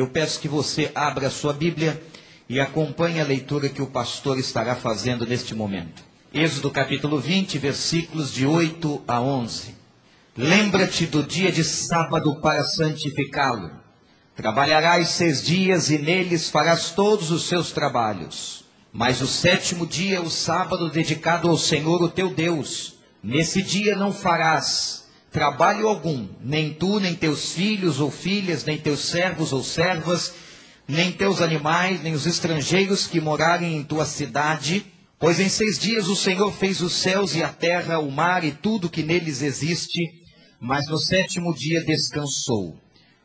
Eu peço que você abra a sua Bíblia e acompanhe a leitura que o pastor estará fazendo neste momento. Êxodo capítulo 20, versículos de 8 a 11. Lembra-te do dia de sábado para santificá-lo. Trabalharás seis dias e neles farás todos os seus trabalhos. Mas o sétimo dia é o sábado dedicado ao Senhor, o teu Deus. Nesse dia não farás trabalho algum, nem tu, nem teus filhos ou filhas, nem teus servos ou servas, nem teus animais, nem os estrangeiros que morarem em tua cidade. Pois em seis dias o Senhor fez os céus e a terra, o mar e tudo que neles existe, mas no sétimo dia descansou.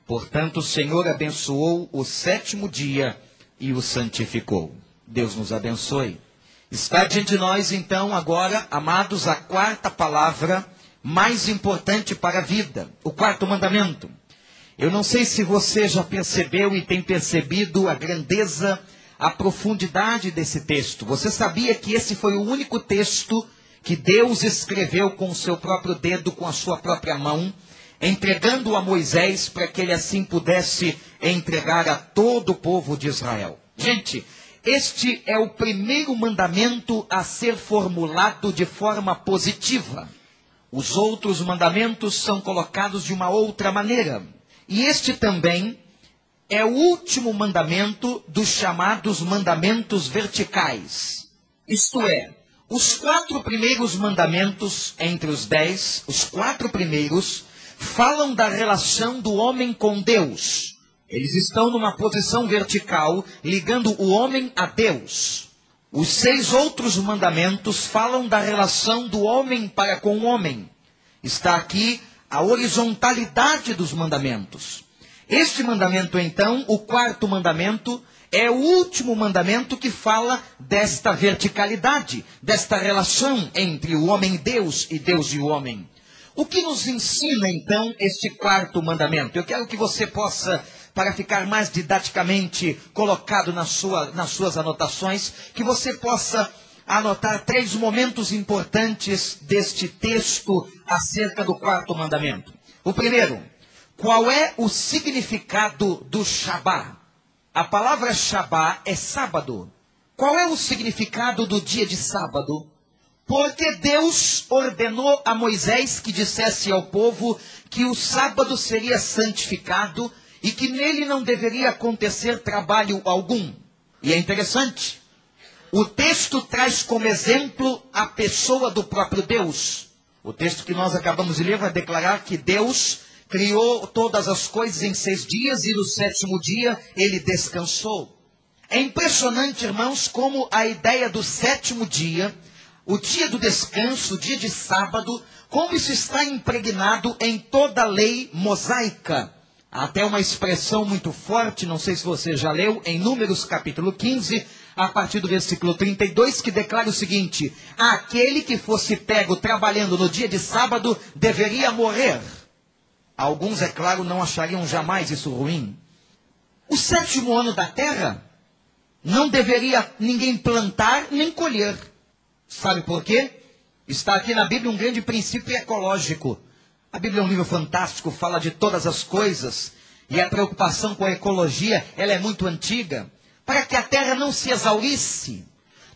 Portanto, o Senhor abençoou o sétimo dia e o santificou. Deus nos abençoe. Está diante de nós, então, agora, amados, a quarta palavra mais importante para a vida, o quarto mandamento. Eu não sei se você já percebeu e tem percebido a grandeza, a profundidade desse texto. Você sabia que esse foi o único texto que Deus escreveu com o seu próprio dedo, com a sua própria mão, entregando a Moisés para que ele assim pudesse entregar a todo o povo de Israel. Gente, este é o primeiro mandamento a ser formulado de forma positiva. Os outros mandamentos são colocados de uma outra maneira. E este também é o último mandamento dos chamados mandamentos verticais. Isto é, os quatro primeiros mandamentos, entre os dez, os quatro primeiros, falam da relação do homem com Deus. Eles estão numa posição vertical, ligando o homem a Deus. Os seis outros mandamentos falam da relação do homem para com o homem. Está aqui a horizontalidade dos mandamentos. Este mandamento, então, o quarto mandamento, é o último mandamento que fala desta verticalidade, desta relação entre o homem e Deus e Deus e o homem. O que nos ensina, então, este quarto mandamento? Eu quero que você possa para ficar mais didaticamente colocado na sua, nas suas anotações, que você possa anotar três momentos importantes deste texto acerca do quarto mandamento. O primeiro, qual é o significado do Shabá? A palavra Shabá é sábado. Qual é o significado do dia de sábado? Porque Deus ordenou a Moisés que dissesse ao povo que o sábado seria santificado e que nele não deveria acontecer trabalho algum. E é interessante, o texto traz como exemplo a pessoa do próprio Deus. O texto que nós acabamos de ler vai declarar que Deus criou todas as coisas em seis dias e no sétimo dia ele descansou. É impressionante, irmãos, como a ideia do sétimo dia, o dia do descanso, o dia de sábado, como isso está impregnado em toda a lei mosaica até uma expressão muito forte, não sei se você já leu, em Números capítulo 15, a partir do versículo 32, que declara o seguinte: Aquele que fosse pego trabalhando no dia de sábado deveria morrer. Alguns, é claro, não achariam jamais isso ruim. O sétimo ano da terra não deveria ninguém plantar nem colher. Sabe por quê? Está aqui na Bíblia um grande princípio ecológico. A Bíblia é um livro fantástico, fala de todas as coisas. E a preocupação com a ecologia, ela é muito antiga. Para que a terra não se exaurisse.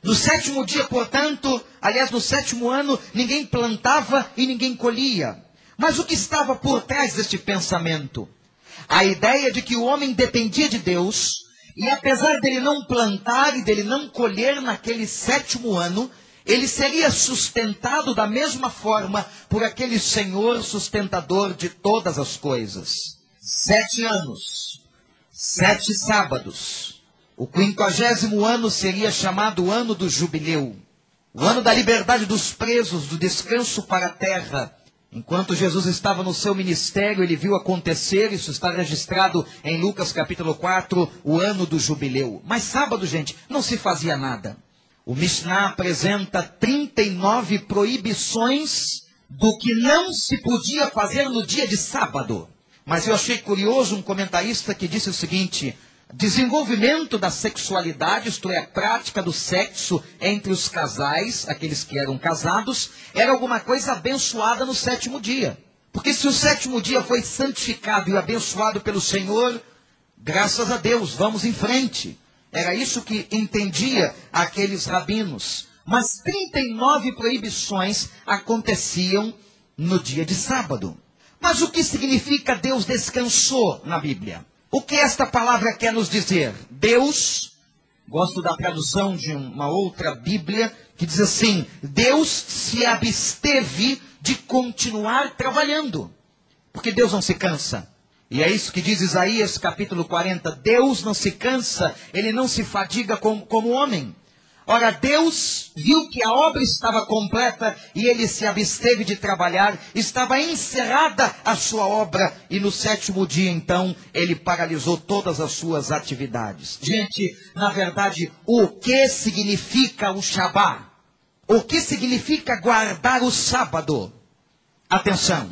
No sétimo dia, portanto, aliás, no sétimo ano, ninguém plantava e ninguém colhia. Mas o que estava por trás deste pensamento? A ideia de que o homem dependia de Deus, e apesar dele não plantar e dele não colher naquele sétimo ano, ele seria sustentado da mesma forma por aquele Senhor sustentador de todas as coisas. Sete anos, sete sábados. O quinquagésimo ano seria chamado o ano do jubileu, o ano da liberdade dos presos, do descanso para a terra. Enquanto Jesus estava no seu ministério, ele viu acontecer, isso está registrado em Lucas capítulo 4, o ano do jubileu. Mas sábado, gente, não se fazia nada. O Mishnah apresenta 39 proibições do que não se podia fazer no dia de sábado. Mas eu achei curioso um comentarista que disse o seguinte: desenvolvimento da sexualidade, isto é, a prática do sexo entre os casais, aqueles que eram casados, era alguma coisa abençoada no sétimo dia. Porque se o sétimo dia foi santificado e abençoado pelo Senhor, Graças a Deus, vamos em frente. Era isso que entendia aqueles rabinos. Mas 39 proibições aconteciam no dia de sábado. Mas o que significa Deus descansou na Bíblia? O que esta palavra quer nos dizer? Deus, gosto da tradução de uma outra Bíblia, que diz assim: Deus se absteve de continuar trabalhando, porque Deus não se cansa. E é isso que diz Isaías capítulo 40: Deus não se cansa, ele não se fadiga como, como homem. Ora, Deus viu que a obra estava completa e ele se absteve de trabalhar, estava encerrada a sua obra, e no sétimo dia, então, ele paralisou todas as suas atividades. Gente, na verdade, o que significa o Shabá? O que significa guardar o sábado? Atenção,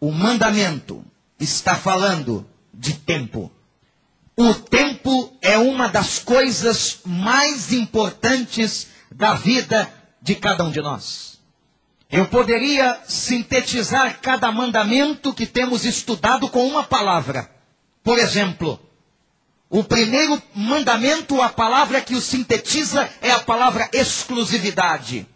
o mandamento está falando de tempo. O tempo é uma das coisas mais importantes da vida de cada um de nós. Eu poderia sintetizar cada mandamento que temos estudado com uma palavra. Por exemplo, o primeiro mandamento, a palavra que o sintetiza é a palavra exclusividade.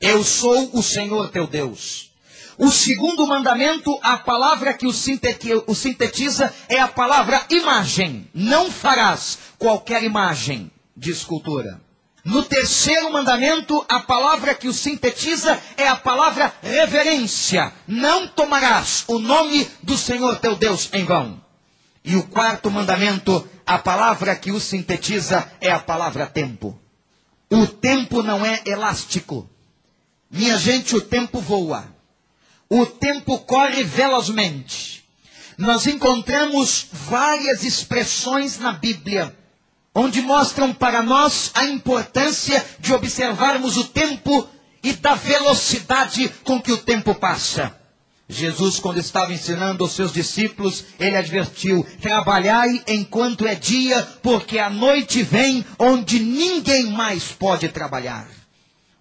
Eu sou o Senhor teu Deus. O segundo mandamento, a palavra que o sintetiza é a palavra imagem. Não farás qualquer imagem de escultura. No terceiro mandamento, a palavra que o sintetiza é a palavra reverência. Não tomarás o nome do Senhor teu Deus em vão. E o quarto mandamento, a palavra que o sintetiza é a palavra tempo. O tempo não é elástico. Minha gente, o tempo voa o tempo corre velozmente. Nós encontramos várias expressões na Bíblia, onde mostram para nós a importância de observarmos o tempo e da velocidade com que o tempo passa. Jesus, quando estava ensinando aos seus discípulos, ele advertiu: trabalhai enquanto é dia, porque a noite vem onde ninguém mais pode trabalhar.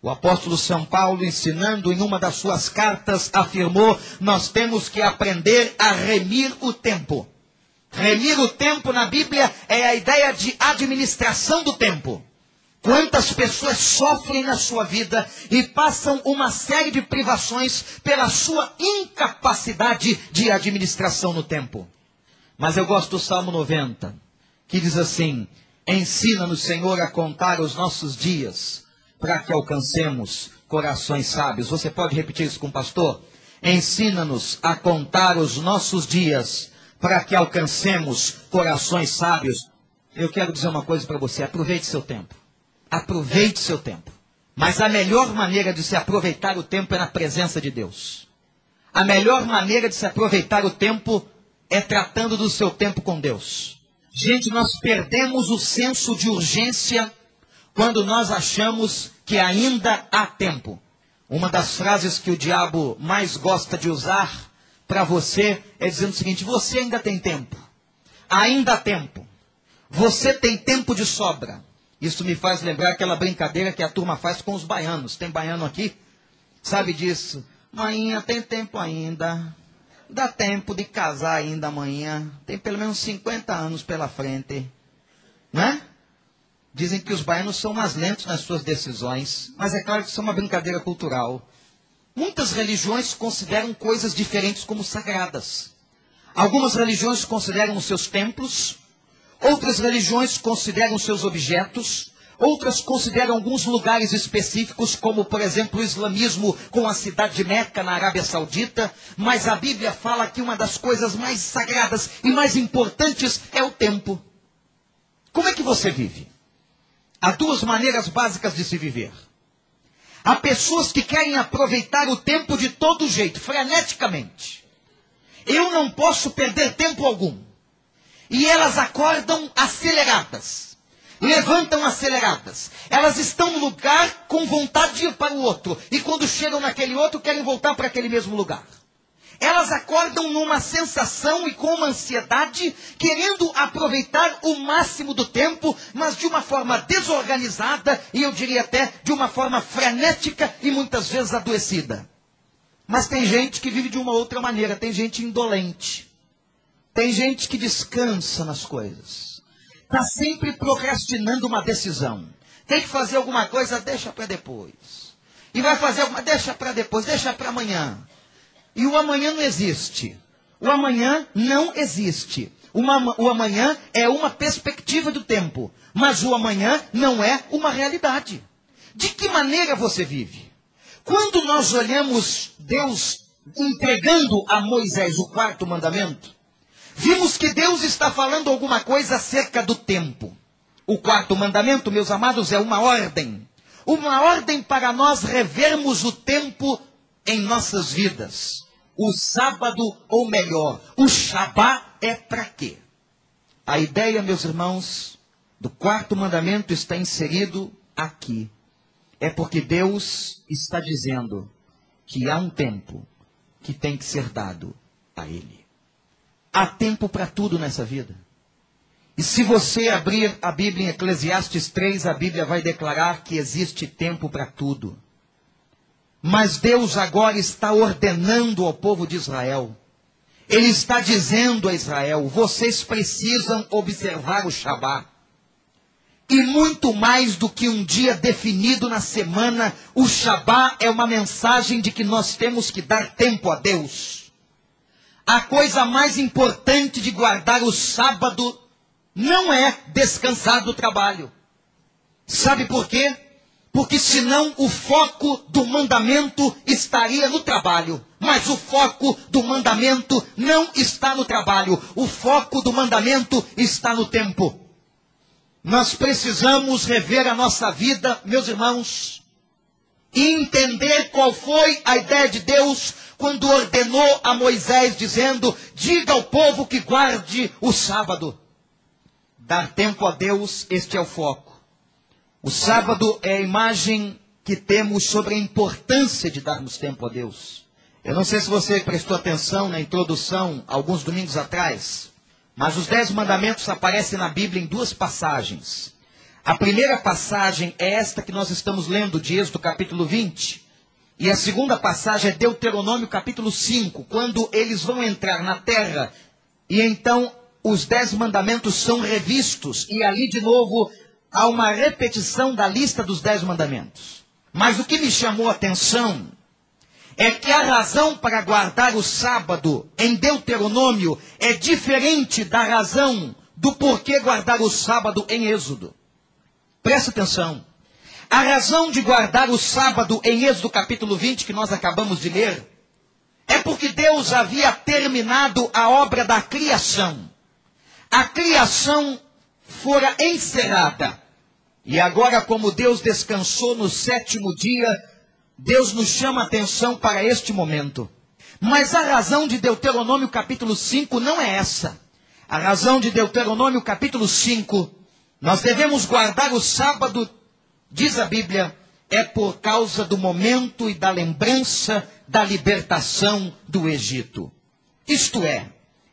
O apóstolo São Paulo, ensinando em uma das suas cartas, afirmou: nós temos que aprender a remir o tempo. Remir o tempo na Bíblia é a ideia de administração do tempo. Quantas pessoas sofrem na sua vida e passam uma série de privações pela sua incapacidade de administração no tempo. Mas eu gosto do Salmo 90, que diz assim: Ensina-nos, Senhor, a contar os nossos dias para que alcancemos corações sábios. Você pode repetir isso com o pastor? Ensina-nos a contar os nossos dias para que alcancemos corações sábios. Eu quero dizer uma coisa para você: aproveite seu tempo. Aproveite seu tempo. Mas a melhor maneira de se aproveitar o tempo é na presença de Deus. A melhor maneira de se aproveitar o tempo é tratando do seu tempo com Deus. Gente, nós perdemos o senso de urgência quando nós achamos que ainda há tempo. Uma das frases que o diabo mais gosta de usar para você é dizendo o seguinte: você ainda tem tempo. Ainda há tempo. Você tem tempo de sobra. Isso me faz lembrar aquela brincadeira que a turma faz com os baianos. Tem baiano aqui? Sabe disso? Manhã tem tempo ainda. Dá tempo de casar ainda amanhã. Tem pelo menos 50 anos pela frente. Né? Dizem que os baianos são mais lentos nas suas decisões, mas é claro que isso é uma brincadeira cultural. Muitas religiões consideram coisas diferentes como sagradas. Algumas religiões consideram os seus templos, outras religiões consideram os seus objetos, outras consideram alguns lugares específicos, como por exemplo o islamismo com a cidade de Meca na Arábia Saudita, mas a Bíblia fala que uma das coisas mais sagradas e mais importantes é o tempo. Como é que você vive? Há duas maneiras básicas de se viver. Há pessoas que querem aproveitar o tempo de todo jeito, freneticamente. Eu não posso perder tempo algum. E elas acordam aceleradas. Levantam aceleradas. Elas estão no lugar com vontade de ir para o outro. E quando chegam naquele outro, querem voltar para aquele mesmo lugar. Elas acordam numa sensação e com uma ansiedade, querendo aproveitar o máximo do tempo, mas de uma forma desorganizada e eu diria até de uma forma frenética e muitas vezes adoecida. Mas tem gente que vive de uma outra maneira, tem gente indolente. Tem gente que descansa nas coisas. Está sempre procrastinando uma decisão. Tem que fazer alguma coisa, deixa para depois. E vai fazer alguma, deixa para depois, deixa para amanhã. E o amanhã não existe. O amanhã não existe. Uma, o amanhã é uma perspectiva do tempo. Mas o amanhã não é uma realidade. De que maneira você vive? Quando nós olhamos Deus entregando a Moisés o quarto mandamento, vimos que Deus está falando alguma coisa acerca do tempo. O quarto mandamento, meus amados, é uma ordem. Uma ordem para nós revermos o tempo em nossas vidas. O sábado, ou melhor, o Shabá é para quê? A ideia, meus irmãos, do quarto mandamento está inserido aqui. É porque Deus está dizendo que há um tempo que tem que ser dado a Ele. Há tempo para tudo nessa vida. E se você abrir a Bíblia em Eclesiastes 3, a Bíblia vai declarar que existe tempo para tudo. Mas Deus agora está ordenando ao povo de Israel. Ele está dizendo a Israel: vocês precisam observar o Shabat. E muito mais do que um dia definido na semana, o Shabá é uma mensagem de que nós temos que dar tempo a Deus. A coisa mais importante de guardar o sábado não é descansar do trabalho. Sabe por quê? Porque senão o foco do mandamento estaria no trabalho. Mas o foco do mandamento não está no trabalho. O foco do mandamento está no tempo. Nós precisamos rever a nossa vida, meus irmãos, e entender qual foi a ideia de Deus quando ordenou a Moisés, dizendo: diga ao povo que guarde o sábado. Dar tempo a Deus, este é o foco. O sábado é a imagem que temos sobre a importância de darmos tempo a Deus. Eu não sei se você prestou atenção na introdução alguns domingos atrás. Mas os dez mandamentos aparecem na Bíblia em duas passagens. A primeira passagem é esta que nós estamos lendo, de Êxodo capítulo 20. E a segunda passagem é Deuteronômio capítulo 5, quando eles vão entrar na terra. E então os dez mandamentos são revistos. E ali de novo há uma repetição da lista dos dez mandamentos. Mas o que me chamou a atenção é que a razão para guardar o sábado em Deuteronômio é diferente da razão do porquê guardar o sábado em Êxodo. Presta atenção. A razão de guardar o sábado em Êxodo capítulo 20, que nós acabamos de ler, é porque Deus havia terminado a obra da criação. A criação fora encerrada. E agora, como Deus descansou no sétimo dia, Deus nos chama atenção para este momento. Mas a razão de Deuteronômio capítulo 5 não é essa. A razão de Deuteronômio capítulo 5, nós devemos guardar o sábado, diz a Bíblia, é por causa do momento e da lembrança da libertação do Egito. Isto é,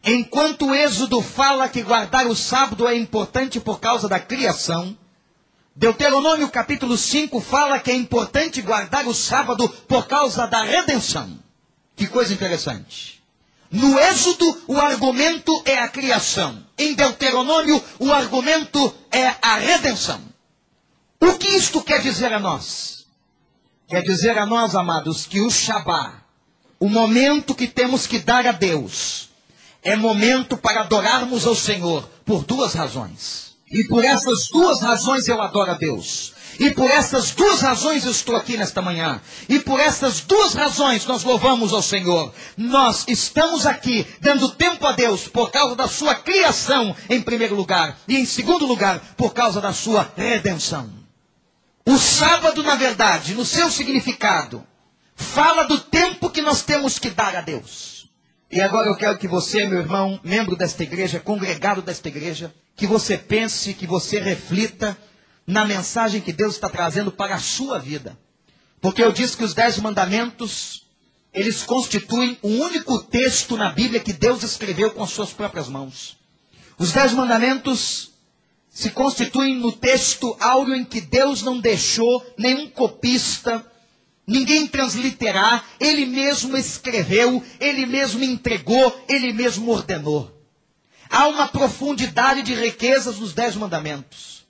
enquanto o Êxodo fala que guardar o sábado é importante por causa da criação, Deuteronômio capítulo 5 fala que é importante guardar o sábado por causa da redenção. Que coisa interessante. No Êxodo, o argumento é a criação. Em Deuteronômio, o argumento é a redenção. O que isto quer dizer a nós? Quer dizer a nós, amados, que o Shabá, o momento que temos que dar a Deus, é momento para adorarmos ao Senhor por duas razões. E por essas duas razões eu adoro a Deus. E por essas duas razões eu estou aqui nesta manhã. E por essas duas razões nós louvamos ao Senhor. Nós estamos aqui dando tempo a Deus por causa da sua criação, em primeiro lugar. E em segundo lugar, por causa da sua redenção. O sábado, na verdade, no seu significado, fala do tempo que nós temos que dar a Deus. E agora eu quero que você, meu irmão, membro desta igreja, congregado desta igreja, que você pense, que você reflita na mensagem que Deus está trazendo para a sua vida. Porque eu disse que os dez mandamentos, eles constituem o único texto na Bíblia que Deus escreveu com as suas próprias mãos. Os dez mandamentos se constituem no texto áureo em que Deus não deixou nenhum copista, ninguém transliterar, Ele mesmo escreveu, Ele mesmo entregou, Ele mesmo ordenou. Há uma profundidade de riquezas nos dez mandamentos.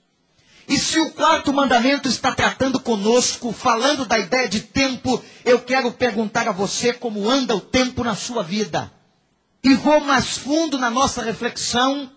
E se o quarto mandamento está tratando conosco, falando da ideia de tempo, eu quero perguntar a você como anda o tempo na sua vida. E vou mais fundo na nossa reflexão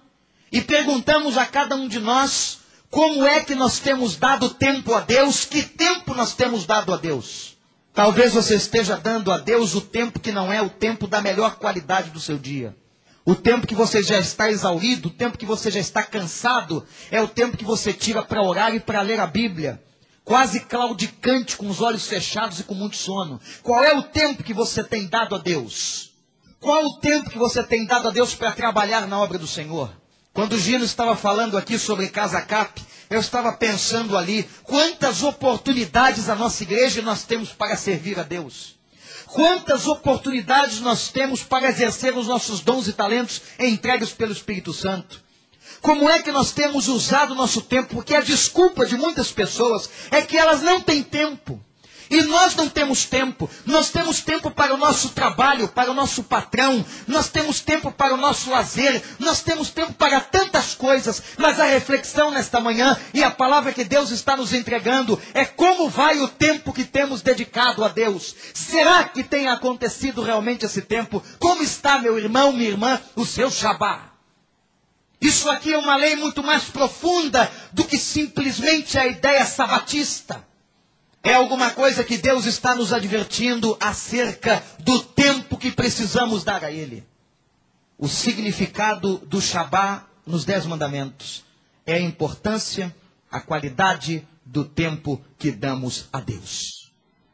e perguntamos a cada um de nós como é que nós temos dado tempo a Deus, que tempo nós temos dado a Deus. Talvez você esteja dando a Deus o tempo que não é o tempo da melhor qualidade do seu dia. O tempo que você já está exaurido, o tempo que você já está cansado, é o tempo que você tira para orar e para ler a Bíblia. Quase claudicante, com os olhos fechados e com muito sono. Qual é o tempo que você tem dado a Deus? Qual o tempo que você tem dado a Deus para trabalhar na obra do Senhor? Quando o Gino estava falando aqui sobre Casa Cap, eu estava pensando ali quantas oportunidades a nossa igreja nós temos para servir a Deus. Quantas oportunidades nós temos para exercer os nossos dons e talentos entregues pelo Espírito Santo? Como é que nós temos usado o nosso tempo? Porque a desculpa de muitas pessoas é que elas não têm tempo. E nós não temos tempo. Nós temos tempo para o nosso trabalho, para o nosso patrão. Nós temos tempo para o nosso lazer. Nós temos tempo para tantas coisas. Mas a reflexão nesta manhã e a palavra que Deus está nos entregando é como vai o tempo que temos dedicado a Deus. Será que tem acontecido realmente esse tempo? Como está, meu irmão, minha irmã, o seu Shabá? Isso aqui é uma lei muito mais profunda do que simplesmente a ideia sabatista. É alguma coisa que Deus está nos advertindo acerca do tempo que precisamos dar a Ele. O significado do Shabá nos Dez Mandamentos é a importância, a qualidade do tempo que damos a Deus.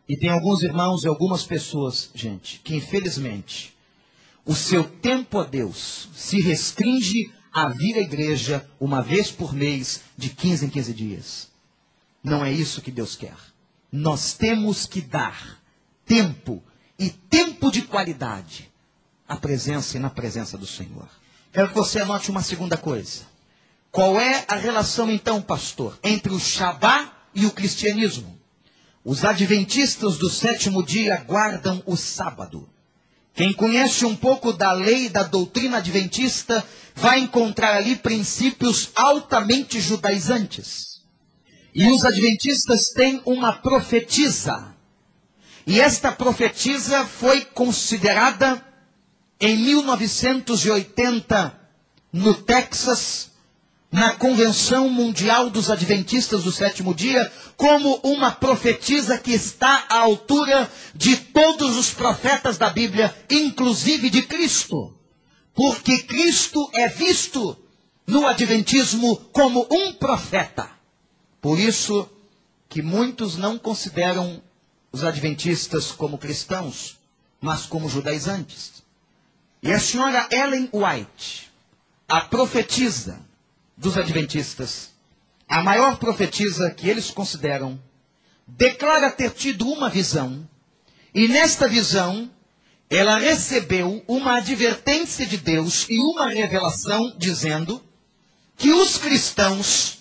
E tem alguns irmãos e algumas pessoas, gente, que infelizmente o seu tempo a Deus se restringe a vir à igreja uma vez por mês, de 15 em 15 dias. Não é isso que Deus quer nós temos que dar tempo e tempo de qualidade à presença e na presença do Senhor. Quero que você anote uma segunda coisa. Qual é a relação, então, pastor, entre o Shabá e o cristianismo? Os adventistas do sétimo dia guardam o sábado. Quem conhece um pouco da lei da doutrina adventista vai encontrar ali princípios altamente judaizantes. E os adventistas têm uma profetisa. E esta profetisa foi considerada em 1980 no Texas, na Convenção Mundial dos Adventistas do Sétimo Dia, como uma profetisa que está à altura de todos os profetas da Bíblia, inclusive de Cristo. Porque Cristo é visto no Adventismo como um profeta. Por isso que muitos não consideram os adventistas como cristãos, mas como judaizantes. E a senhora Ellen White, a profetisa dos adventistas, a maior profetisa que eles consideram, declara ter tido uma visão, e nesta visão ela recebeu uma advertência de Deus e uma revelação dizendo que os cristãos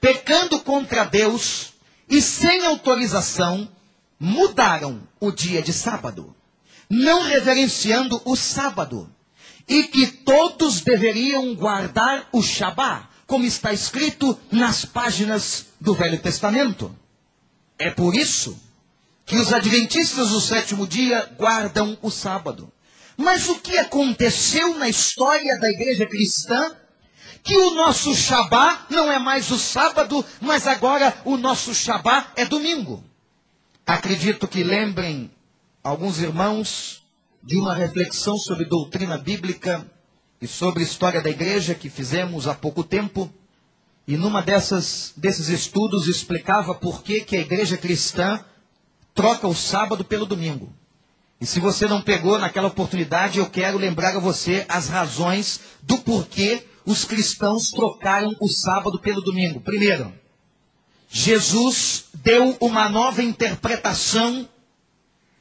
pecando contra Deus e sem autorização, mudaram o dia de sábado, não reverenciando o sábado, e que todos deveriam guardar o Shabá, como está escrito nas páginas do Velho Testamento. É por isso que os adventistas do sétimo dia guardam o sábado. Mas o que aconteceu na história da igreja cristã que o nosso Shabá não é mais o sábado, mas agora o nosso Shabá é domingo. Acredito que lembrem alguns irmãos de uma reflexão sobre doutrina bíblica e sobre história da igreja que fizemos há pouco tempo. E numa dessas, desses estudos explicava por que, que a igreja cristã troca o sábado pelo domingo. E se você não pegou naquela oportunidade, eu quero lembrar a você as razões do porquê os cristãos trocaram o sábado pelo domingo. Primeiro, Jesus deu uma nova interpretação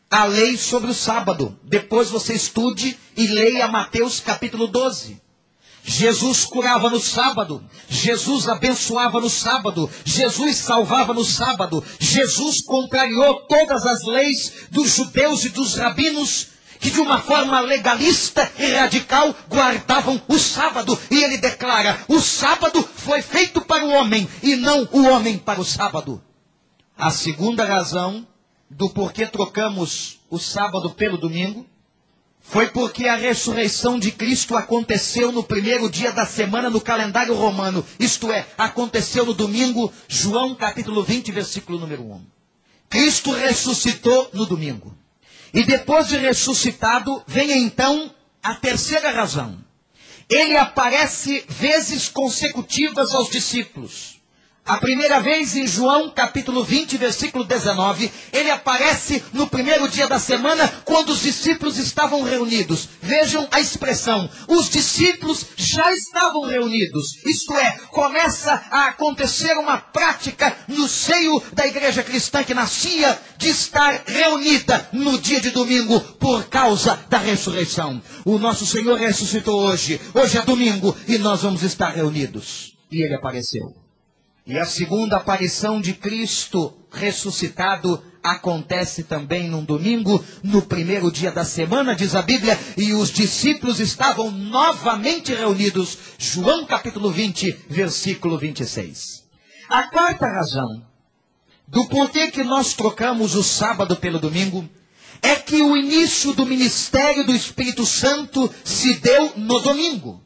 à lei sobre o sábado. Depois você estude e leia Mateus capítulo 12. Jesus curava no sábado, Jesus abençoava no sábado, Jesus salvava no sábado, Jesus contrariou todas as leis dos judeus e dos rabinos que de uma forma legalista e radical guardavam o sábado. E ele declara: o sábado foi feito para o homem e não o homem para o sábado. A segunda razão do porquê trocamos o sábado pelo domingo foi porque a ressurreição de Cristo aconteceu no primeiro dia da semana no calendário romano, isto é, aconteceu no domingo, João capítulo 20, versículo número 1. Cristo ressuscitou no domingo. E depois de ressuscitado, vem então a terceira razão. Ele aparece vezes consecutivas aos discípulos. A primeira vez em João capítulo 20, versículo 19, ele aparece no primeiro dia da semana, quando os discípulos estavam reunidos. Vejam a expressão: os discípulos já estavam reunidos. Isto é, começa a acontecer uma prática no seio da igreja cristã que nascia de estar reunida no dia de domingo por causa da ressurreição. O nosso Senhor ressuscitou hoje. Hoje é domingo e nós vamos estar reunidos. E ele apareceu. E a segunda aparição de Cristo ressuscitado acontece também num domingo, no primeiro dia da semana, diz a Bíblia, e os discípulos estavam novamente reunidos. João capítulo 20, versículo 26. A quarta razão do porquê que nós trocamos o sábado pelo domingo é que o início do ministério do Espírito Santo se deu no domingo.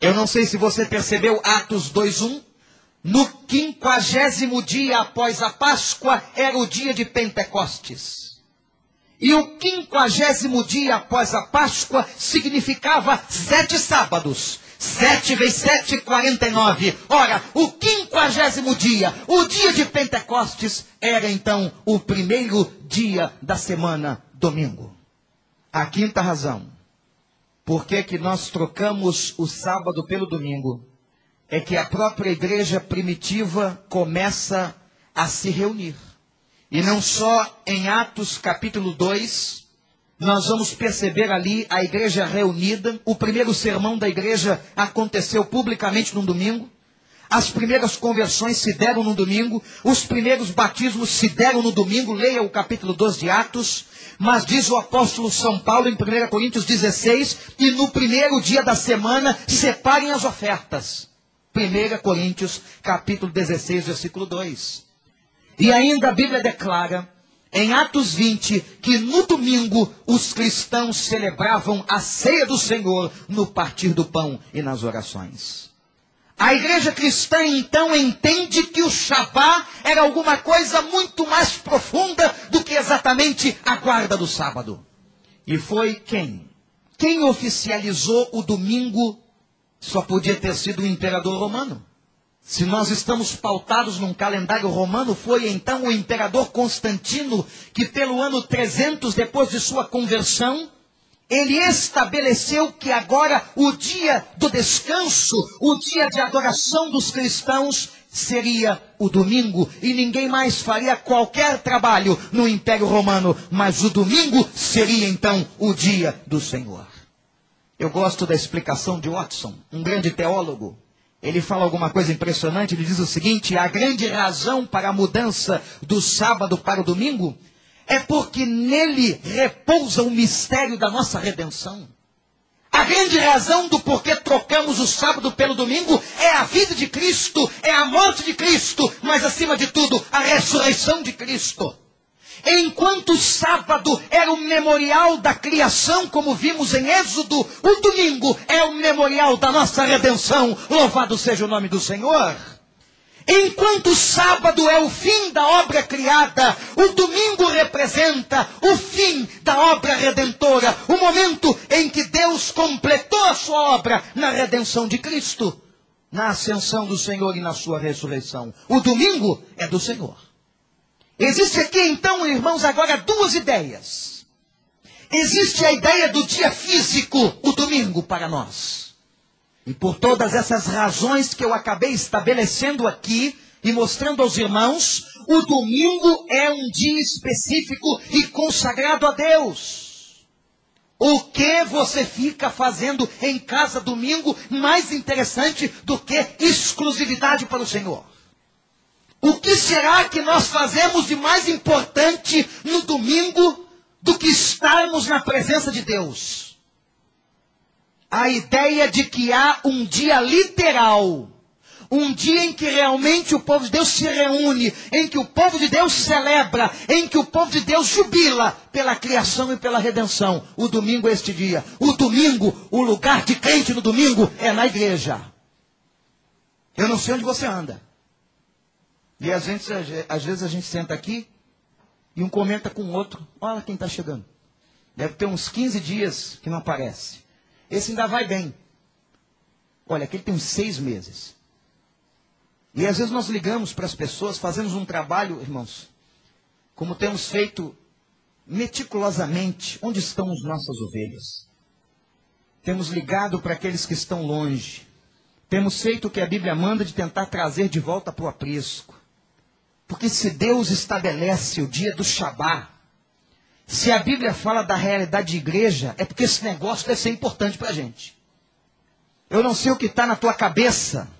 Eu não sei se você percebeu Atos 2:1 no quinquagésimo dia após a Páscoa era o dia de Pentecostes. E o quinquagésimo dia após a Páscoa significava sete sábados. Sete vezes sete, quarenta e nove. Ora, o quinquagésimo dia, o dia de Pentecostes, era então o primeiro dia da semana, domingo. A quinta razão. Por que, que nós trocamos o sábado pelo domingo? É que a própria igreja primitiva começa a se reunir. E não só em Atos capítulo 2, nós vamos perceber ali a igreja reunida. O primeiro sermão da igreja aconteceu publicamente num domingo. As primeiras conversões se deram no domingo, os primeiros batismos se deram no domingo, leia o capítulo 2 de Atos, mas diz o apóstolo São Paulo em 1 Coríntios 16, e no primeiro dia da semana separem as ofertas. 1 Coríntios, capítulo 16, versículo 2. E ainda a Bíblia declara, em Atos 20, que no domingo os cristãos celebravam a ceia do Senhor no partir do pão e nas orações. A igreja cristã então entende que o Shabá era alguma coisa muito mais profunda do que exatamente a guarda do sábado. E foi quem? Quem oficializou o domingo só podia ter sido o imperador romano. Se nós estamos pautados num calendário romano, foi então o imperador Constantino que, pelo ano 300 depois de sua conversão, ele estabeleceu que agora o dia do descanso, o dia de adoração dos cristãos, seria o domingo e ninguém mais faria qualquer trabalho no Império Romano, mas o domingo seria então o dia do Senhor. Eu gosto da explicação de Watson, um grande teólogo. Ele fala alguma coisa impressionante. Ele diz o seguinte: a grande razão para a mudança do sábado para o domingo é porque nele repousa o mistério da nossa redenção. A grande razão do porquê trocamos o sábado pelo domingo é a vida de Cristo, é a morte de Cristo, mas acima de tudo, a ressurreição de Cristo. Enquanto o sábado era o memorial da criação, como vimos em Êxodo, o domingo é o memorial da nossa redenção. Louvado seja o nome do Senhor. Enquanto o sábado é o fim da obra criada, o domingo representa o fim da obra redentora, o momento em que Deus completou a sua obra na redenção de Cristo, na ascensão do Senhor e na sua ressurreição. O domingo é do Senhor. Existe aqui então, irmãos, agora duas ideias. Existe a ideia do dia físico, o domingo, para nós. E por todas essas razões que eu acabei estabelecendo aqui e mostrando aos irmãos, o domingo é um dia específico e consagrado a Deus. O que você fica fazendo em casa domingo mais interessante do que exclusividade para o Senhor? O que será que nós fazemos de mais importante no domingo do que estarmos na presença de Deus. A ideia de que há um dia literal, um dia em que realmente o povo de Deus se reúne, em que o povo de Deus celebra, em que o povo de Deus jubila pela criação e pela redenção. O domingo é este dia. O domingo, o lugar de crente no domingo é na igreja. Eu não sei onde você anda. E às vezes, às vezes a gente senta aqui e um comenta com o outro. Olha quem está chegando. Deve ter uns 15 dias que não aparece. Esse ainda vai bem. Olha, aquele tem uns seis meses. E às vezes nós ligamos para as pessoas, fazemos um trabalho, irmãos, como temos feito meticulosamente, onde estão as nossas ovelhas? Temos ligado para aqueles que estão longe. Temos feito o que a Bíblia manda de tentar trazer de volta para o aprisco. Porque se Deus estabelece o dia do Shabá, se a Bíblia fala da realidade de igreja, é porque esse negócio deve ser importante para a gente. Eu não sei o que está na tua cabeça,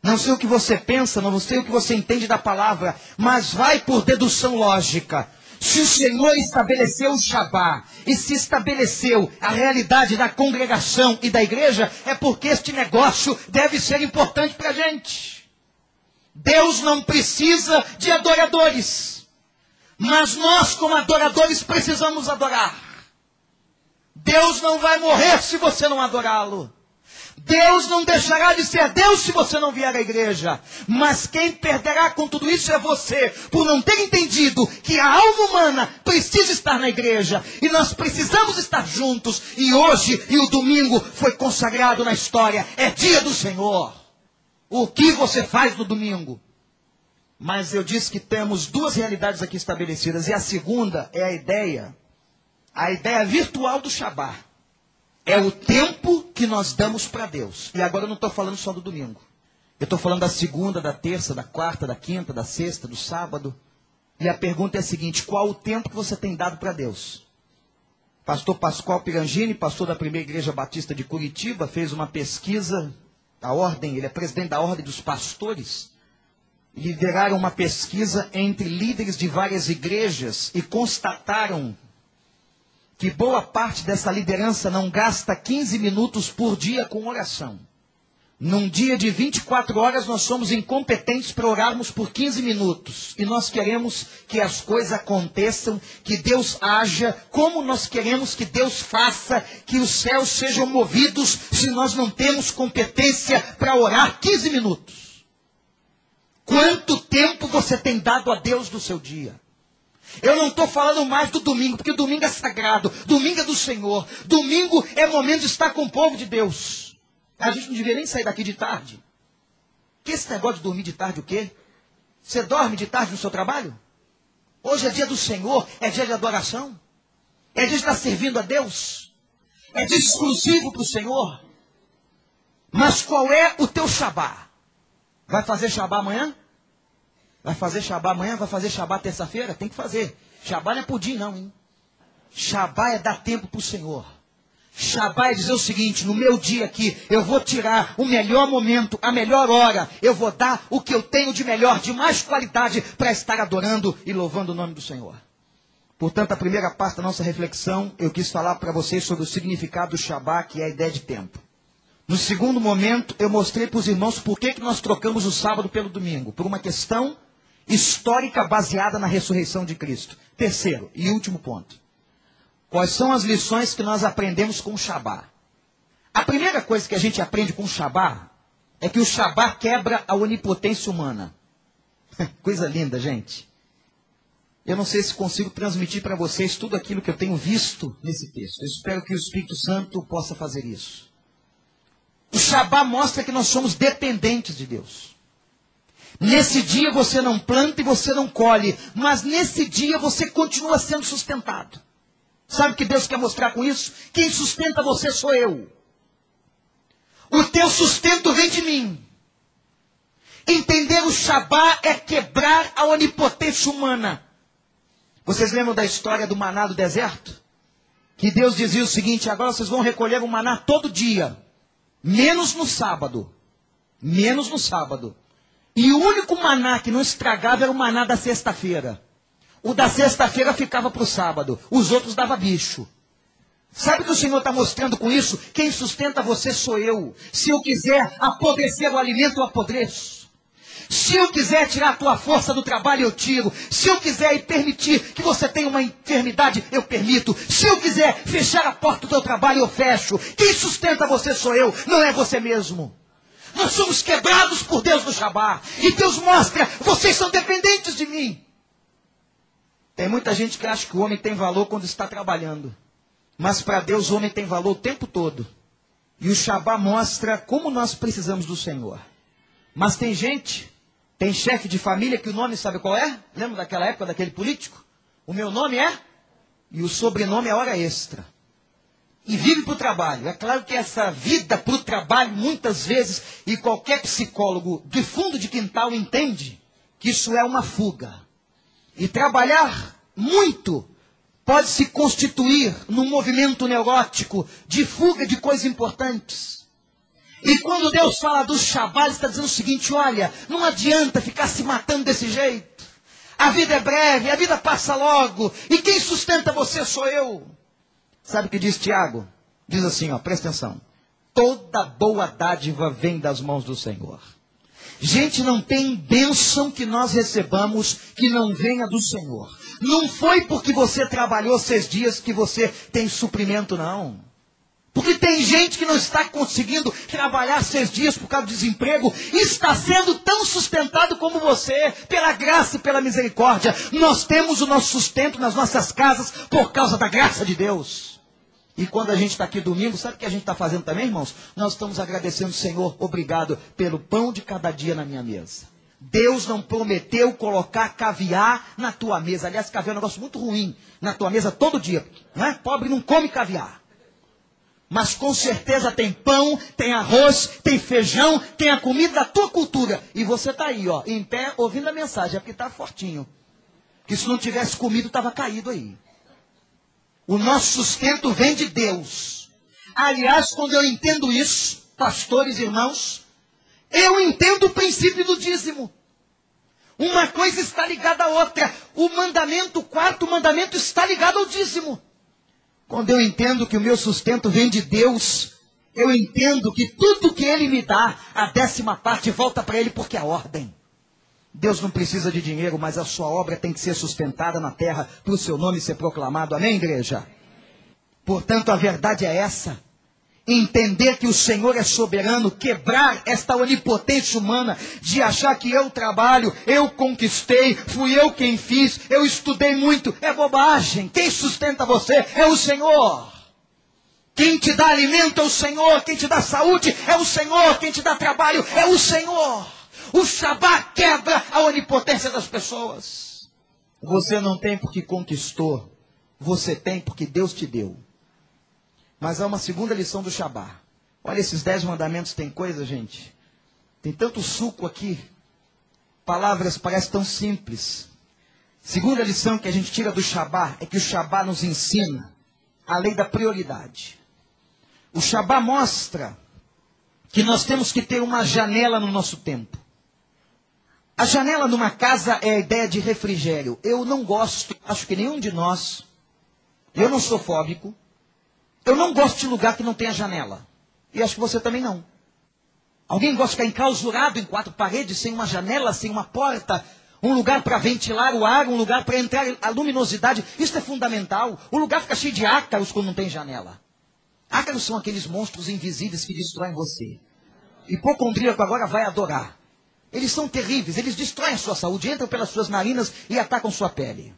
não sei o que você pensa, não sei o que você entende da palavra, mas vai por dedução lógica. Se o Senhor estabeleceu o Shabá e se estabeleceu a realidade da congregação e da igreja, é porque este negócio deve ser importante para a gente. Deus não precisa de adoradores. Mas nós, como adoradores, precisamos adorar. Deus não vai morrer se você não adorá-lo. Deus não deixará de ser Deus se você não vier à igreja. Mas quem perderá com tudo isso é você, por não ter entendido que a alma humana precisa estar na igreja. E nós precisamos estar juntos. E hoje e o domingo foi consagrado na história. É dia do Senhor o que você faz no domingo. Mas eu disse que temos duas realidades aqui estabelecidas. E a segunda é a ideia, a ideia virtual do Shabat. É o tempo que nós damos para Deus. E agora eu não estou falando só do domingo. Eu estou falando da segunda, da terça, da quarta, da quinta, da sexta, do sábado. E a pergunta é a seguinte: qual o tempo que você tem dado para Deus? Pastor Pascoal Pirangini, pastor da Primeira Igreja Batista de Curitiba, fez uma pesquisa da ordem, ele é presidente da ordem dos pastores, lideraram uma pesquisa entre líderes de várias igrejas e constataram que boa parte dessa liderança não gasta 15 minutos por dia com oração. Num dia de 24 horas, nós somos incompetentes para orarmos por 15 minutos. E nós queremos que as coisas aconteçam, que Deus haja, como nós queremos que Deus faça, que os céus sejam movidos, se nós não temos competência para orar 15 minutos. Quanto tempo você tem dado a Deus no seu dia? Eu não estou falando mais do domingo, porque domingo é sagrado, domingo é do Senhor, domingo é momento de estar com o povo de Deus. A gente não devia nem sair daqui de tarde. Que esse negócio de dormir de tarde o quê? Você dorme de tarde no seu trabalho? Hoje é dia do Senhor, é dia de adoração. É dia de estar servindo a Deus. É dia exclusivo para o Senhor. Mas qual é o teu Shabá? Vai fazer Shabá amanhã? Vai fazer Shabá amanhã? Vai fazer Shabá terça-feira? Tem que fazer. Shabá não é pudim não, hein? Shabá é dar tempo para o Senhor. Shabá é dizer o seguinte: no meu dia aqui, eu vou tirar o melhor momento, a melhor hora, eu vou dar o que eu tenho de melhor, de mais qualidade, para estar adorando e louvando o nome do Senhor. Portanto, a primeira parte da nossa reflexão, eu quis falar para vocês sobre o significado do Shabá, que é a ideia de tempo. No segundo momento, eu mostrei para os irmãos por que, que nós trocamos o sábado pelo domingo, por uma questão histórica baseada na ressurreição de Cristo. Terceiro e último ponto. Quais são as lições que nós aprendemos com o Shabá? A primeira coisa que a gente aprende com o Shabá é que o Shabá quebra a onipotência humana. coisa linda, gente. Eu não sei se consigo transmitir para vocês tudo aquilo que eu tenho visto nesse texto. Eu espero que o Espírito Santo possa fazer isso. O Shabá mostra que nós somos dependentes de Deus. Nesse dia você não planta e você não colhe, mas nesse dia você continua sendo sustentado. Sabe o que Deus quer mostrar com isso? Quem sustenta você sou eu. O teu sustento vem de mim. Entender o Shabá é quebrar a onipotência humana. Vocês lembram da história do maná do deserto? Que Deus dizia o seguinte: agora vocês vão recolher o maná todo dia, menos no sábado. Menos no sábado. E o único maná que não estragava era o maná da sexta-feira. O da sexta-feira ficava para o sábado, os outros dava bicho. Sabe o que o Senhor está mostrando com isso? Quem sustenta você sou eu. Se eu quiser apodrecer o alimento, eu apodreço. Se eu quiser tirar a tua força do trabalho, eu tiro. Se eu quiser permitir que você tenha uma enfermidade, eu permito. Se eu quiser fechar a porta do teu trabalho, eu fecho. Quem sustenta você sou eu, não é você mesmo. Nós somos quebrados por Deus no Shabat. E Deus mostra, vocês são dependentes de mim. Tem muita gente que acha que o homem tem valor quando está trabalhando. Mas para Deus o homem tem valor o tempo todo. E o Shabá mostra como nós precisamos do Senhor. Mas tem gente, tem chefe de família que o nome sabe qual é? Lembra daquela época daquele político? O meu nome é? E o sobrenome é hora extra. E vive para o trabalho. É claro que essa vida para o trabalho, muitas vezes, e qualquer psicólogo de fundo de quintal entende que isso é uma fuga. E trabalhar muito pode se constituir num movimento neurótico de fuga de coisas importantes. E quando Deus fala do Shabat, está dizendo o seguinte: olha, não adianta ficar se matando desse jeito. A vida é breve, a vida passa logo, e quem sustenta você sou eu. Sabe o que diz Tiago? Diz assim, ó, presta atenção. Toda boa dádiva vem das mãos do Senhor. Gente, não tem bênção que nós recebamos que não venha do Senhor. Não foi porque você trabalhou seis dias que você tem suprimento, não. Porque tem gente que não está conseguindo trabalhar seis dias por causa do desemprego está sendo tão sustentado como você, pela graça e pela misericórdia. Nós temos o nosso sustento nas nossas casas por causa da graça de Deus. E quando a gente está aqui domingo, sabe o que a gente está fazendo também, irmãos? Nós estamos agradecendo, Senhor, obrigado pelo pão de cada dia na minha mesa. Deus não prometeu colocar caviar na tua mesa. Aliás, caviar é um negócio muito ruim na tua mesa todo dia. Não é? Pobre não come caviar. Mas com certeza tem pão, tem arroz, tem feijão, tem a comida da tua cultura. E você está aí, ó, em pé, ouvindo a mensagem. É porque está fortinho. Que se não tivesse comido, estava caído aí. O nosso sustento vem de Deus. Aliás, quando eu entendo isso, pastores, irmãos, eu entendo o princípio do dízimo. Uma coisa está ligada à outra. O mandamento, o quarto mandamento está ligado ao dízimo. Quando eu entendo que o meu sustento vem de Deus, eu entendo que tudo que Ele me dá, a décima parte volta para Ele porque é ordem. Deus não precisa de dinheiro, mas a sua obra tem que ser sustentada na terra para o seu nome ser proclamado. Amém, igreja? Portanto, a verdade é essa entender que o Senhor é soberano, quebrar esta onipotência humana de achar que eu trabalho, eu conquistei, fui eu quem fiz, eu estudei muito, é bobagem. Quem sustenta você é o Senhor. Quem te dá alimento é o Senhor, quem te dá saúde é o Senhor, quem te dá trabalho é o Senhor. O Shabat quebra a onipotência das pessoas. Você não tem porque conquistou, você tem porque Deus te deu. Mas há uma segunda lição do Shabá. Olha, esses dez mandamentos tem coisa, gente. Tem tanto suco aqui. Palavras parecem tão simples. Segunda lição que a gente tira do Shabá é que o Shabá nos ensina a lei da prioridade. O Shabá mostra que nós temos que ter uma janela no nosso tempo. A janela numa casa é a ideia de refrigério. Eu não gosto, acho que nenhum de nós, eu não sou fóbico, eu não gosto de lugar que não tenha janela. E acho que você também não. Alguém gosta de ficar enclausurado em quatro paredes, sem uma janela, sem uma porta, um lugar para ventilar o ar, um lugar para entrar a luminosidade. Isso é fundamental. O lugar fica cheio de ácaros quando não tem janela. Ácaros são aqueles monstros invisíveis que destroem você. Hipocondríaco agora vai adorar. Eles são terríveis, eles destroem a sua saúde, entram pelas suas narinas e atacam sua pele.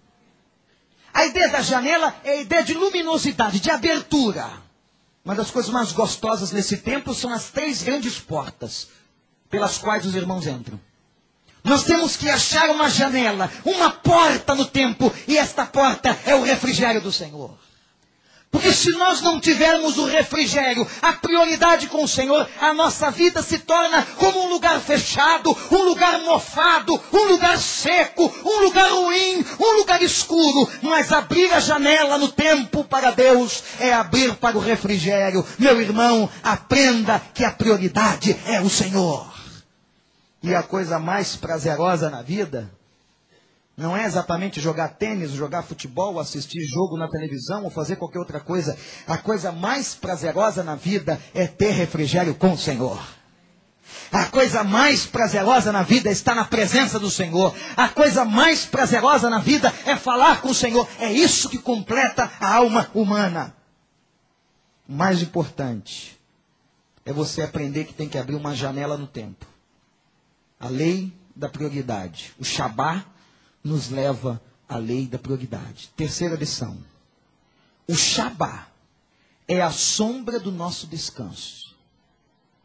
A ideia da janela é a ideia de luminosidade, de abertura. Uma das coisas mais gostosas nesse templo são as três grandes portas pelas quais os irmãos entram. Nós temos que achar uma janela, uma porta no tempo, e esta porta é o refrigério do Senhor. Porque se nós não tivermos o refrigério, a prioridade com o Senhor, a nossa vida se torna como um lugar fechado, um lugar mofado, um lugar seco, um lugar ruim, um lugar escuro. Mas abrir a janela no tempo para Deus é abrir para o refrigério. Meu irmão, aprenda que a prioridade é o Senhor. E a coisa mais prazerosa na vida Não é exatamente jogar tênis, jogar futebol, assistir jogo na televisão ou fazer qualquer outra coisa. A coisa mais prazerosa na vida é ter refrigério com o Senhor. A coisa mais prazerosa na vida é estar na presença do Senhor. A coisa mais prazerosa na vida é falar com o Senhor. É isso que completa a alma humana. O mais importante é você aprender que tem que abrir uma janela no tempo. A lei da prioridade. O Shabá nos leva à lei da prioridade. Terceira lição. O Shabá é a sombra do nosso descanso.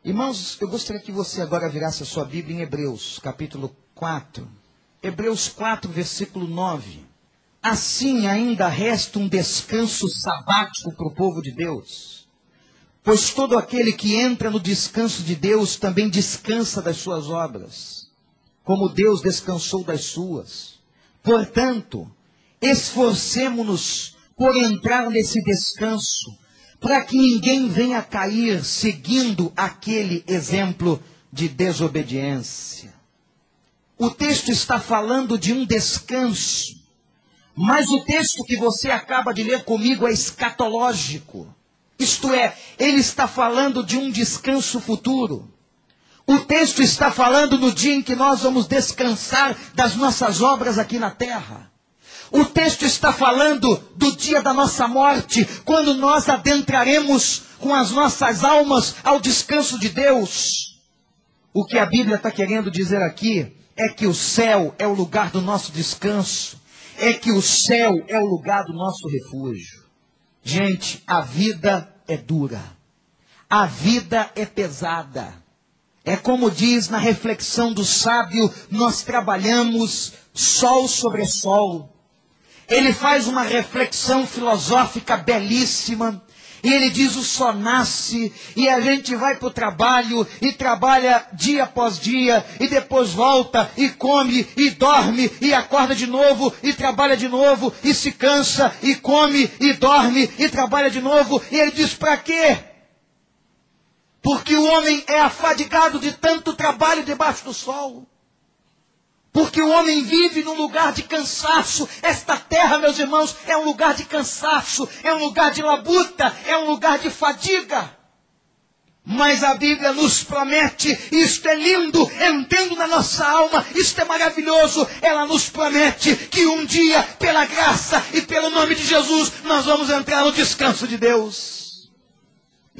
Irmãos, eu gostaria que você agora virasse a sua Bíblia em Hebreus, capítulo 4. Hebreus 4, versículo 9. Assim ainda resta um descanso sabático para o povo de Deus. Pois todo aquele que entra no descanso de Deus também descansa das suas obras, como Deus descansou das suas. Portanto, esforcemos-nos por entrar nesse descanso, para que ninguém venha cair seguindo aquele exemplo de desobediência. O texto está falando de um descanso, mas o texto que você acaba de ler comigo é escatológico. Isto é, ele está falando de um descanso futuro. O texto está falando no dia em que nós vamos descansar das nossas obras aqui na terra. O texto está falando do dia da nossa morte, quando nós adentraremos com as nossas almas ao descanso de Deus. O que a Bíblia está querendo dizer aqui é que o céu é o lugar do nosso descanso, é que o céu é o lugar do nosso refúgio. Gente, a vida é dura, a vida é pesada. É como diz na reflexão do sábio, nós trabalhamos sol sobre sol. Ele faz uma reflexão filosófica belíssima. E ele diz: o sol nasce, e a gente vai para o trabalho, e trabalha dia após dia, e depois volta, e come, e dorme, e acorda de novo, e trabalha de novo, e se cansa, e come, e dorme, e trabalha de novo. E ele diz: para quê? Porque o homem é afadigado de tanto trabalho debaixo do sol. Porque o homem vive num lugar de cansaço. Esta terra, meus irmãos, é um lugar de cansaço, é um lugar de labuta, é um lugar de fadiga. Mas a Bíblia nos promete, isto é lindo, entrando na nossa alma, isto é maravilhoso. Ela nos promete que um dia, pela graça e pelo nome de Jesus, nós vamos entrar no descanso de Deus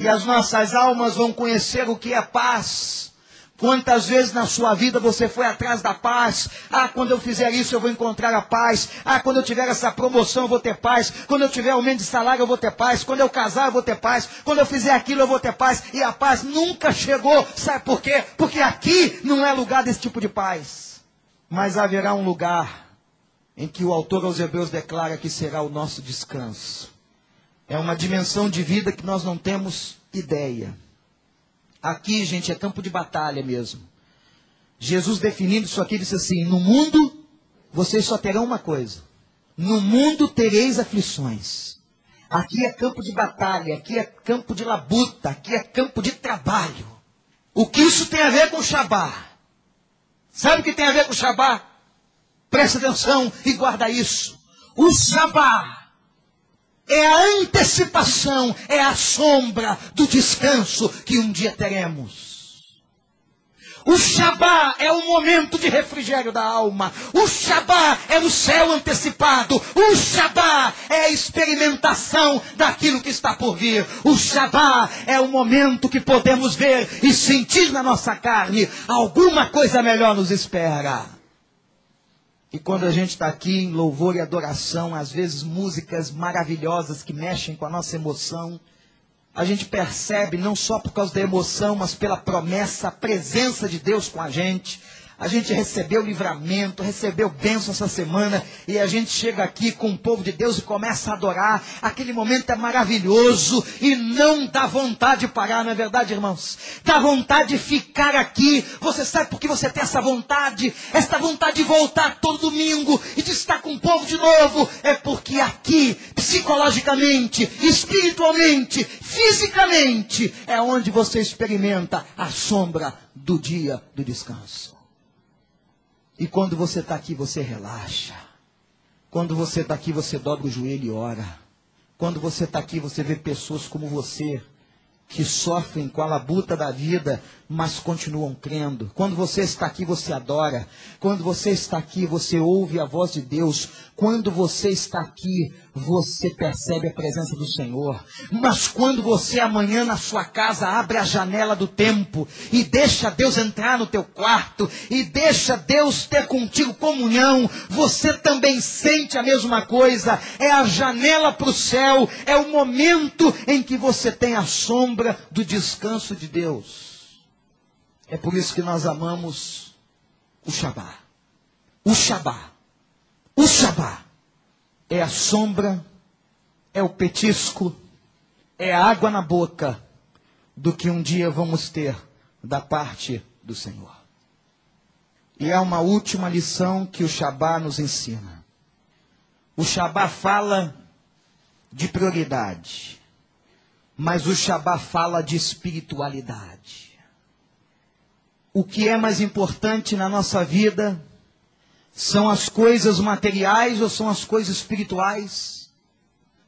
e as nossas almas vão conhecer o que é paz. Quantas vezes na sua vida você foi atrás da paz? Ah, quando eu fizer isso eu vou encontrar a paz. Ah, quando eu tiver essa promoção eu vou ter paz. Quando eu tiver aumento de salário eu vou ter paz. Quando eu casar eu vou ter paz. Quando eu fizer aquilo eu vou ter paz. E a paz nunca chegou. Sabe por quê? Porque aqui não é lugar desse tipo de paz. Mas haverá um lugar em que o autor aos Hebreus declara que será o nosso descanso. É uma dimensão de vida que nós não temos ideia. Aqui, gente, é campo de batalha mesmo. Jesus definindo isso aqui disse assim: No mundo vocês só terão uma coisa. No mundo tereis aflições. Aqui é campo de batalha, aqui é campo de labuta, aqui é campo de trabalho. O que isso tem a ver com o Shabá? Sabe o que tem a ver com o Shabá? Presta atenção e guarda isso. O Shabá é a antecipação, é a sombra do descanso que um dia teremos. O Shabá é o momento de refrigério da alma. O Shabá é o céu antecipado. O Shabá é a experimentação daquilo que está por vir. O Shabá é o momento que podemos ver e sentir na nossa carne. Alguma coisa melhor nos espera. E quando a gente está aqui em louvor e adoração, às vezes músicas maravilhosas que mexem com a nossa emoção, a gente percebe, não só por causa da emoção, mas pela promessa, a presença de Deus com a gente, a gente recebeu livramento, recebeu bênção essa semana e a gente chega aqui com o povo de Deus e começa a adorar. Aquele momento é maravilhoso e não dá vontade de parar, não é verdade, irmãos? Dá vontade de ficar aqui. Você sabe por que você tem essa vontade? Esta vontade de voltar todo domingo e de estar com o povo de novo. É porque aqui, psicologicamente, espiritualmente, fisicamente, é onde você experimenta a sombra do dia do descanso. E quando você está aqui, você relaxa. Quando você está aqui, você dobra o joelho e ora. Quando você está aqui, você vê pessoas como você, que sofrem com a labuta da vida, mas continuam crendo. Quando você está aqui, você adora. Quando você está aqui, você ouve a voz de Deus. Quando você está aqui, você percebe a presença do Senhor. Mas quando você amanhã na sua casa abre a janela do tempo e deixa Deus entrar no teu quarto e deixa Deus ter contigo comunhão, você também sente a mesma coisa. É a janela para o céu, é o momento em que você tem a sombra do descanso de Deus. É por isso que nós amamos o Shabá. O Shabá. O Shabá é a sombra, é o petisco, é a água na boca do que um dia vamos ter da parte do Senhor. E há uma última lição que o Shabá nos ensina. O Shabá fala de prioridade, mas o Shabá fala de espiritualidade o que é mais importante na nossa vida são as coisas materiais ou são as coisas espirituais?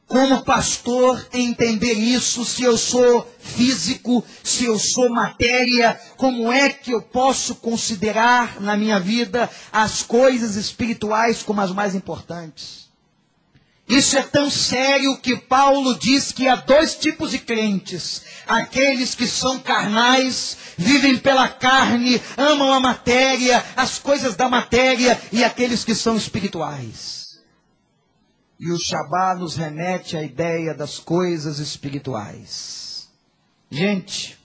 Como pastor, entender isso, se eu sou físico, se eu sou matéria, como é que eu posso considerar na minha vida as coisas espirituais como as mais importantes? Isso é tão sério que Paulo diz que há dois tipos de crentes: aqueles que são carnais, vivem pela carne, amam a matéria, as coisas da matéria, e aqueles que são espirituais. E o Shabá nos remete à ideia das coisas espirituais. Gente,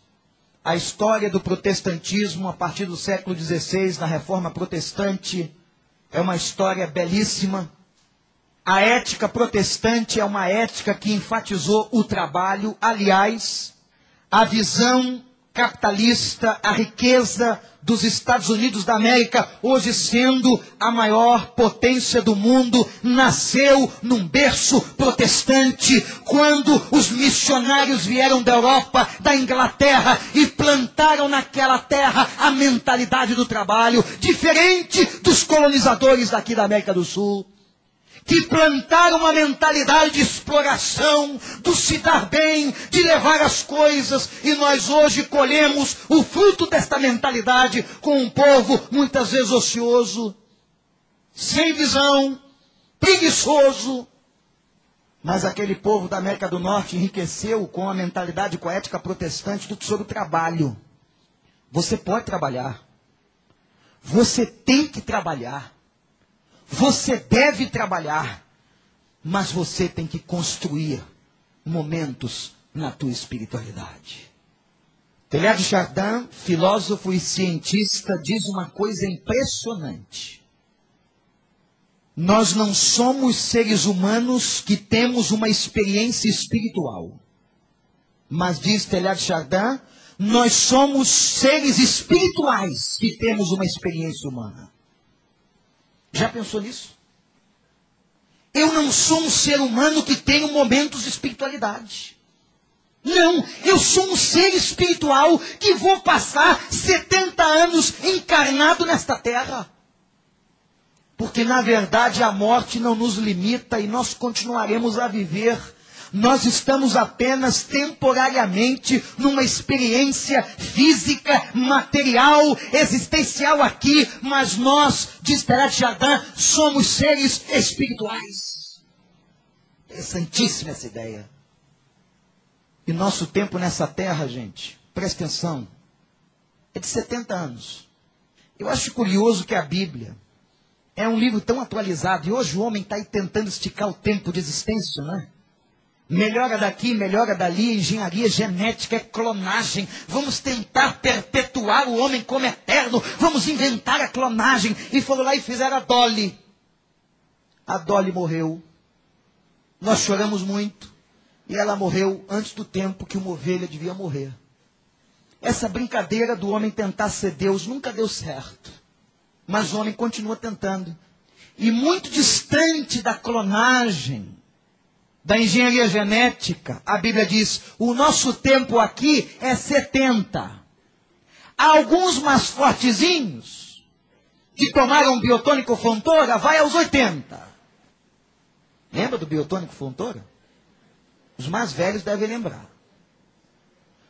a história do protestantismo a partir do século XVI, na reforma protestante, é uma história belíssima a ética protestante é uma ética que enfatizou o trabalho, aliás, a visão capitalista, a riqueza dos Estados Unidos da América, hoje sendo a maior potência do mundo, nasceu num berço protestante, quando os missionários vieram da Europa, da Inglaterra e plantaram naquela terra a mentalidade do trabalho, diferente dos colonizadores daqui da América do Sul que plantaram uma mentalidade de exploração, do se dar bem, de levar as coisas, e nós hoje colhemos o fruto desta mentalidade com um povo muitas vezes ocioso, sem visão, preguiçoso. Mas aquele povo da América do Norte enriqueceu com a mentalidade, com a ética protestante do sobre o trabalho. Você pode trabalhar. Você tem que trabalhar. Você deve trabalhar, mas você tem que construir momentos na tua espiritualidade. Teilhard Chardin, filósofo e cientista, diz uma coisa impressionante. Nós não somos seres humanos que temos uma experiência espiritual. Mas diz Teilhard Chardin, nós somos seres espirituais que temos uma experiência humana. Já pensou nisso? Eu não sou um ser humano que tenho momentos de espiritualidade. Não, eu sou um ser espiritual que vou passar 70 anos encarnado nesta terra. Porque na verdade a morte não nos limita e nós continuaremos a viver nós estamos apenas temporariamente numa experiência física, material, existencial aqui, mas nós, diz Terat Jardim, somos seres espirituais. Interessantíssima essa ideia. E nosso tempo nessa terra, gente, presta atenção, é de 70 anos. Eu acho curioso que a Bíblia é um livro tão atualizado, e hoje o homem está aí tentando esticar o tempo de existência, não é? Melhora daqui, melhora dali, engenharia genética, é clonagem. Vamos tentar perpetuar o homem como eterno. Vamos inventar a clonagem. E foram lá e fizeram a Dolly. A Dolly morreu. Nós choramos muito. E ela morreu antes do tempo que uma ovelha devia morrer. Essa brincadeira do homem tentar ser Deus nunca deu certo. Mas o homem continua tentando. E muito distante da clonagem, da engenharia genética, a Bíblia diz: o nosso tempo aqui é 70. Há alguns mais fortezinhos que tomaram biotônico Fontoura vai aos 80. Lembra do biotônico Fontoura? Os mais velhos devem lembrar.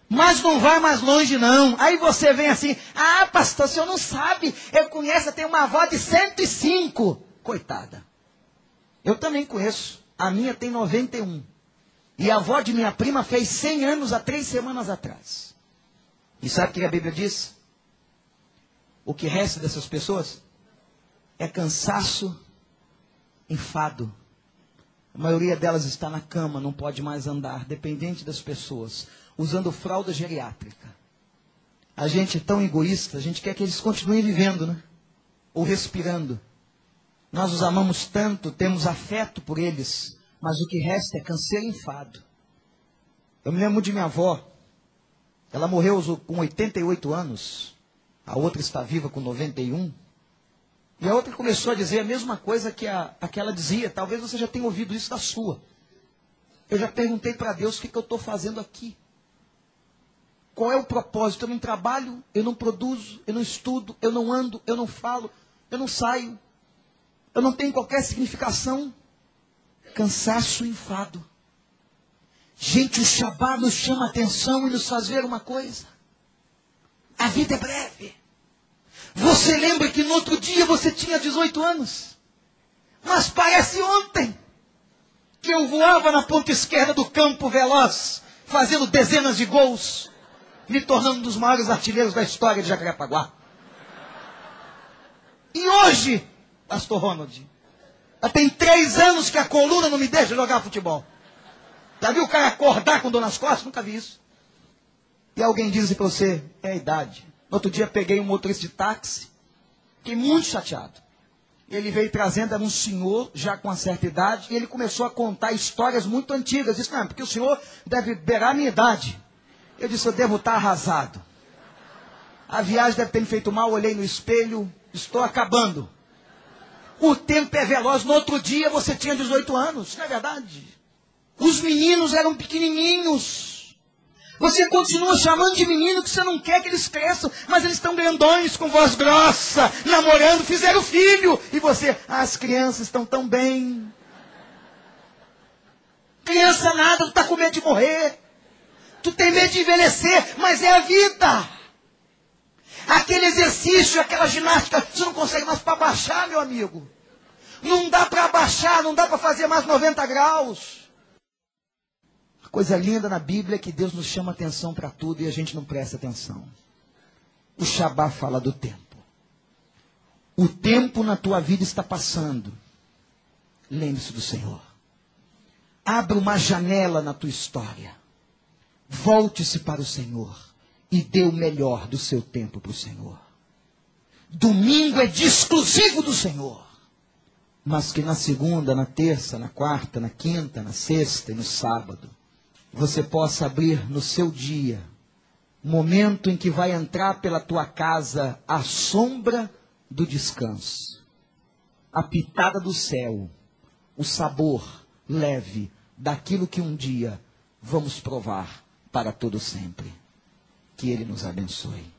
Mas não vai mais longe, não. Aí você vem assim, ah, pastor, o senhor não sabe. Eu conheço, eu tenho uma avó de 105. Coitada. Eu também conheço. A minha tem 91. E a avó de minha prima fez 100 anos há três semanas atrás. E sabe o que a Bíblia diz? O que resta dessas pessoas é cansaço, enfado. A maioria delas está na cama, não pode mais andar, dependente das pessoas usando fralda geriátrica. A gente é tão egoísta, a gente quer que eles continuem vivendo, né? Ou respirando. Nós os amamos tanto, temos afeto por eles, mas o que resta é canseiro e enfado. Eu me lembro de minha avó. Ela morreu com 88 anos. A outra está viva com 91. E a outra começou a dizer a mesma coisa que a, aquela dizia. Talvez você já tenha ouvido isso da sua. Eu já perguntei para Deus o que, que eu estou fazendo aqui. Qual é o propósito? Eu não trabalho, eu não produzo, eu não estudo, eu não ando, eu não falo, eu não saio. Eu não tenho qualquer significação. Cansaço e enfado. Gente, o Shabá nos chama a atenção e nos faz ver uma coisa. A vida é breve. Você lembra que no outro dia você tinha 18 anos? Mas parece ontem que eu voava na ponta esquerda do campo veloz, fazendo dezenas de gols me tornando um dos maiores artilheiros da história de Jacarepaguá. E hoje, Pastor Ronald, já tem três anos que a coluna não me deixa jogar futebol. Já viu o cara acordar com dor nas costas? Nunca vi isso. E alguém diz para você, é a idade. No outro dia peguei um motorista de táxi, fiquei muito chateado. Ele veio trazendo, era um senhor já com uma certa idade, e ele começou a contar histórias muito antigas. Disse, não, porque o senhor deve beirar a minha idade. Eu disse, eu devo estar arrasado. A viagem deve ter me feito mal, olhei no espelho, estou acabando. O tempo é veloz. No outro dia você tinha 18 anos, não é verdade? Os meninos eram pequenininhos. Você continua chamando de menino que você não quer que eles cresçam, mas eles estão grandões, com voz grossa, namorando, fizeram filho. E você, ah, as crianças estão tão bem. Criança nada, está com medo de morrer. Tu tem medo de envelhecer, mas é a vida. Aquele exercício, aquela ginástica, você não consegue mais para baixar, meu amigo. Não dá para baixar, não dá para fazer mais 90 graus. A coisa linda na Bíblia é que Deus nos chama atenção para tudo e a gente não presta atenção. O Shabá fala do tempo. O tempo na tua vida está passando. Lembre-se do Senhor. Abra uma janela na tua história. Volte-se para o Senhor e dê o melhor do seu tempo para o Senhor. Domingo é de exclusivo do Senhor. Mas que na segunda, na terça, na quarta, na quinta, na sexta e no sábado, você possa abrir no seu dia, momento em que vai entrar pela tua casa a sombra do descanso, a pitada do céu, o sabor leve daquilo que um dia vamos provar para todo sempre. Que Ele nos abençoe.